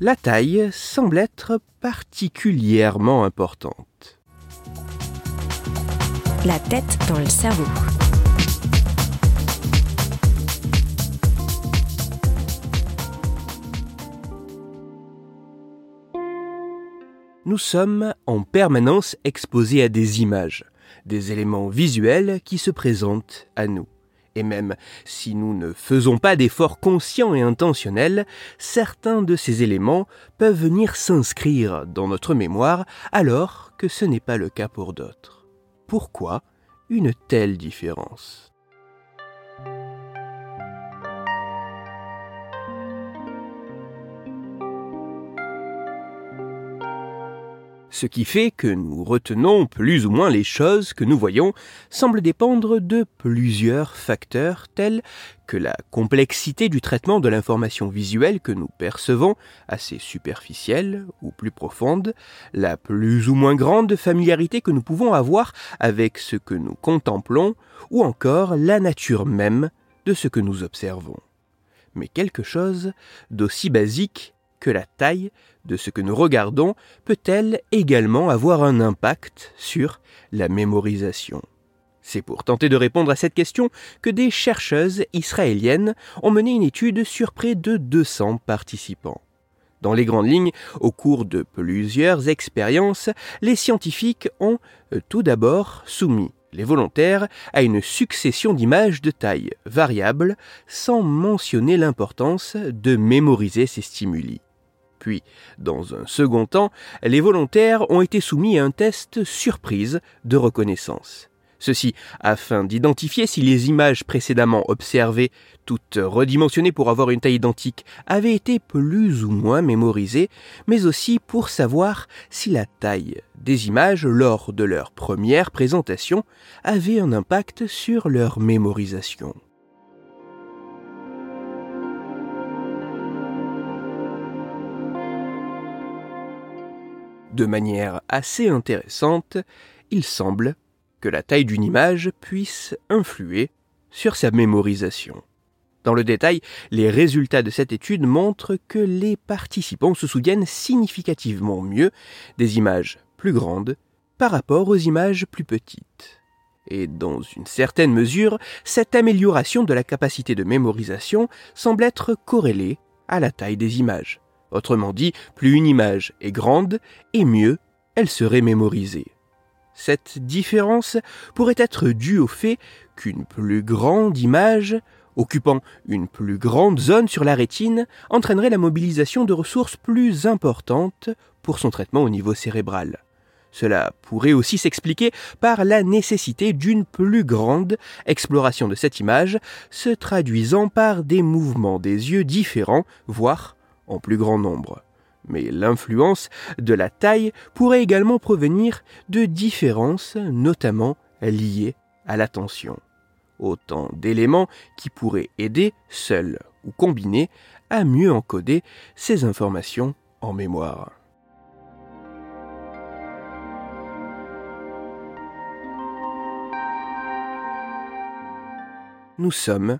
la taille semble être particulièrement importante. La tête dans le cerveau. Nous sommes en permanence exposés à des images, des éléments visuels qui se présentent à nous. Et même si nous ne faisons pas d'efforts conscients et intentionnels, certains de ces éléments peuvent venir s'inscrire dans notre mémoire alors que ce n'est pas le cas pour d'autres. Pourquoi une telle différence? Ce qui fait que nous retenons plus ou moins les choses que nous voyons semble dépendre de plusieurs facteurs tels que la complexité du traitement de l'information visuelle que nous percevons, assez superficielle ou plus profonde, la plus ou moins grande familiarité que nous pouvons avoir avec ce que nous contemplons, ou encore la nature même de ce que nous observons. Mais quelque chose d'aussi basique que la taille de ce que nous regardons peut-elle également avoir un impact sur la mémorisation C'est pour tenter de répondre à cette question que des chercheuses israéliennes ont mené une étude sur près de 200 participants. Dans les grandes lignes, au cours de plusieurs expériences, les scientifiques ont euh, tout d'abord soumis les volontaires à une succession d'images de taille variable sans mentionner l'importance de mémoriser ces stimuli. Puis, dans un second temps, les volontaires ont été soumis à un test surprise de reconnaissance. Ceci afin d'identifier si les images précédemment observées, toutes redimensionnées pour avoir une taille identique, avaient été plus ou moins mémorisées, mais aussi pour savoir si la taille des images lors de leur première présentation avait un impact sur leur mémorisation. De manière assez intéressante, il semble que la taille d'une image puisse influer sur sa mémorisation. Dans le détail, les résultats de cette étude montrent que les participants se souviennent significativement mieux des images plus grandes par rapport aux images plus petites. Et dans une certaine mesure, cette amélioration de la capacité de mémorisation semble être corrélée à la taille des images. Autrement dit, plus une image est grande, et mieux elle serait mémorisée. Cette différence pourrait être due au fait qu'une plus grande image, occupant une plus grande zone sur la rétine, entraînerait la mobilisation de ressources plus importantes pour son traitement au niveau cérébral. Cela pourrait aussi s'expliquer par la nécessité d'une plus grande exploration de cette image, se traduisant par des mouvements des yeux différents, voire en plus grand nombre. Mais l'influence de la taille pourrait également provenir de différences, notamment liées à l'attention. Autant d'éléments qui pourraient aider, seuls ou combinés, à mieux encoder ces informations en mémoire. Nous sommes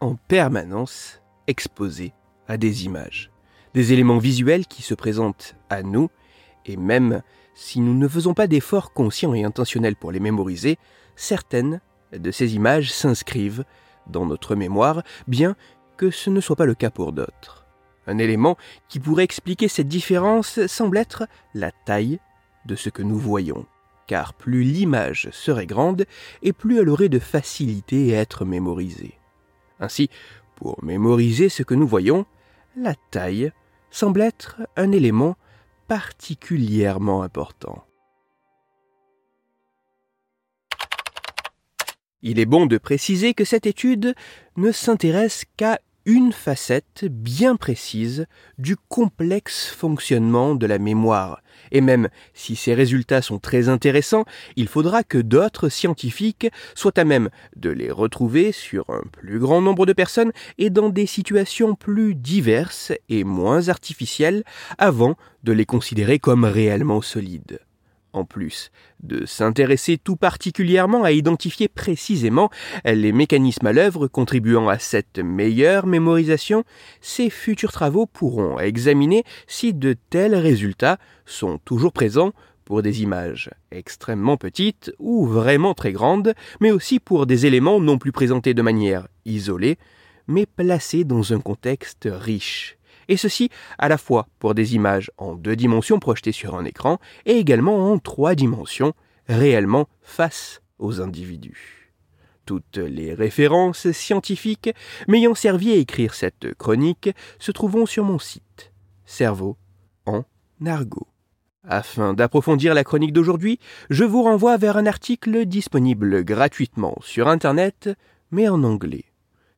en permanence exposés à des images des éléments visuels qui se présentent à nous, et même si nous ne faisons pas d'efforts conscients et intentionnels pour les mémoriser, certaines de ces images s'inscrivent dans notre mémoire, bien que ce ne soit pas le cas pour d'autres. Un élément qui pourrait expliquer cette différence semble être la taille de ce que nous voyons, car plus l'image serait grande, et plus elle aurait de facilité à être mémorisée. Ainsi, pour mémoriser ce que nous voyons, la taille semble être un élément particulièrement important. Il est bon de préciser que cette étude ne s'intéresse qu'à une facette bien précise du complexe fonctionnement de la mémoire. Et même si ces résultats sont très intéressants, il faudra que d'autres scientifiques soient à même de les retrouver sur un plus grand nombre de personnes et dans des situations plus diverses et moins artificielles avant de les considérer comme réellement solides en plus. De s'intéresser tout particulièrement à identifier précisément les mécanismes à l'œuvre contribuant à cette meilleure mémorisation, ces futurs travaux pourront examiner si de tels résultats sont toujours présents pour des images extrêmement petites ou vraiment très grandes, mais aussi pour des éléments non plus présentés de manière isolée, mais placés dans un contexte riche et ceci à la fois pour des images en deux dimensions projetées sur un écran et également en trois dimensions réellement face aux individus. Toutes les références scientifiques m'ayant servi à écrire cette chronique se trouveront sur mon site Cerveau en argot. Afin d'approfondir la chronique d'aujourd'hui, je vous renvoie vers un article disponible gratuitement sur Internet, mais en anglais.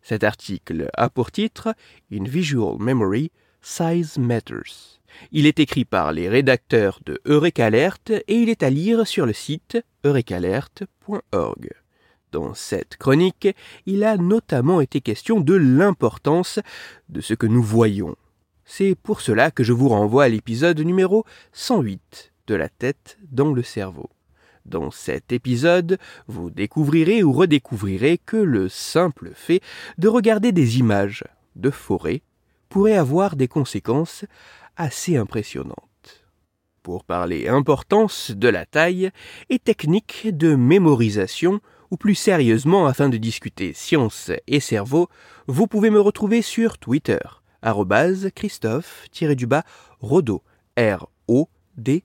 Cet article a pour titre In Visual Memory, Size Matters. Il est écrit par les rédacteurs de Eureka Alert et il est à lire sur le site eurekalert.org. Dans cette chronique, il a notamment été question de l'importance de ce que nous voyons. C'est pour cela que je vous renvoie à l'épisode numéro 108 de la tête dans le cerveau. Dans cet épisode, vous découvrirez ou redécouvrirez que le simple fait de regarder des images de forêt pourrait avoir des conséquences assez impressionnantes. Pour parler importance de la taille et technique de mémorisation, ou plus sérieusement afin de discuter science et cerveau, vous pouvez me retrouver sur Twitter, Christophe-Rodo, R-O-D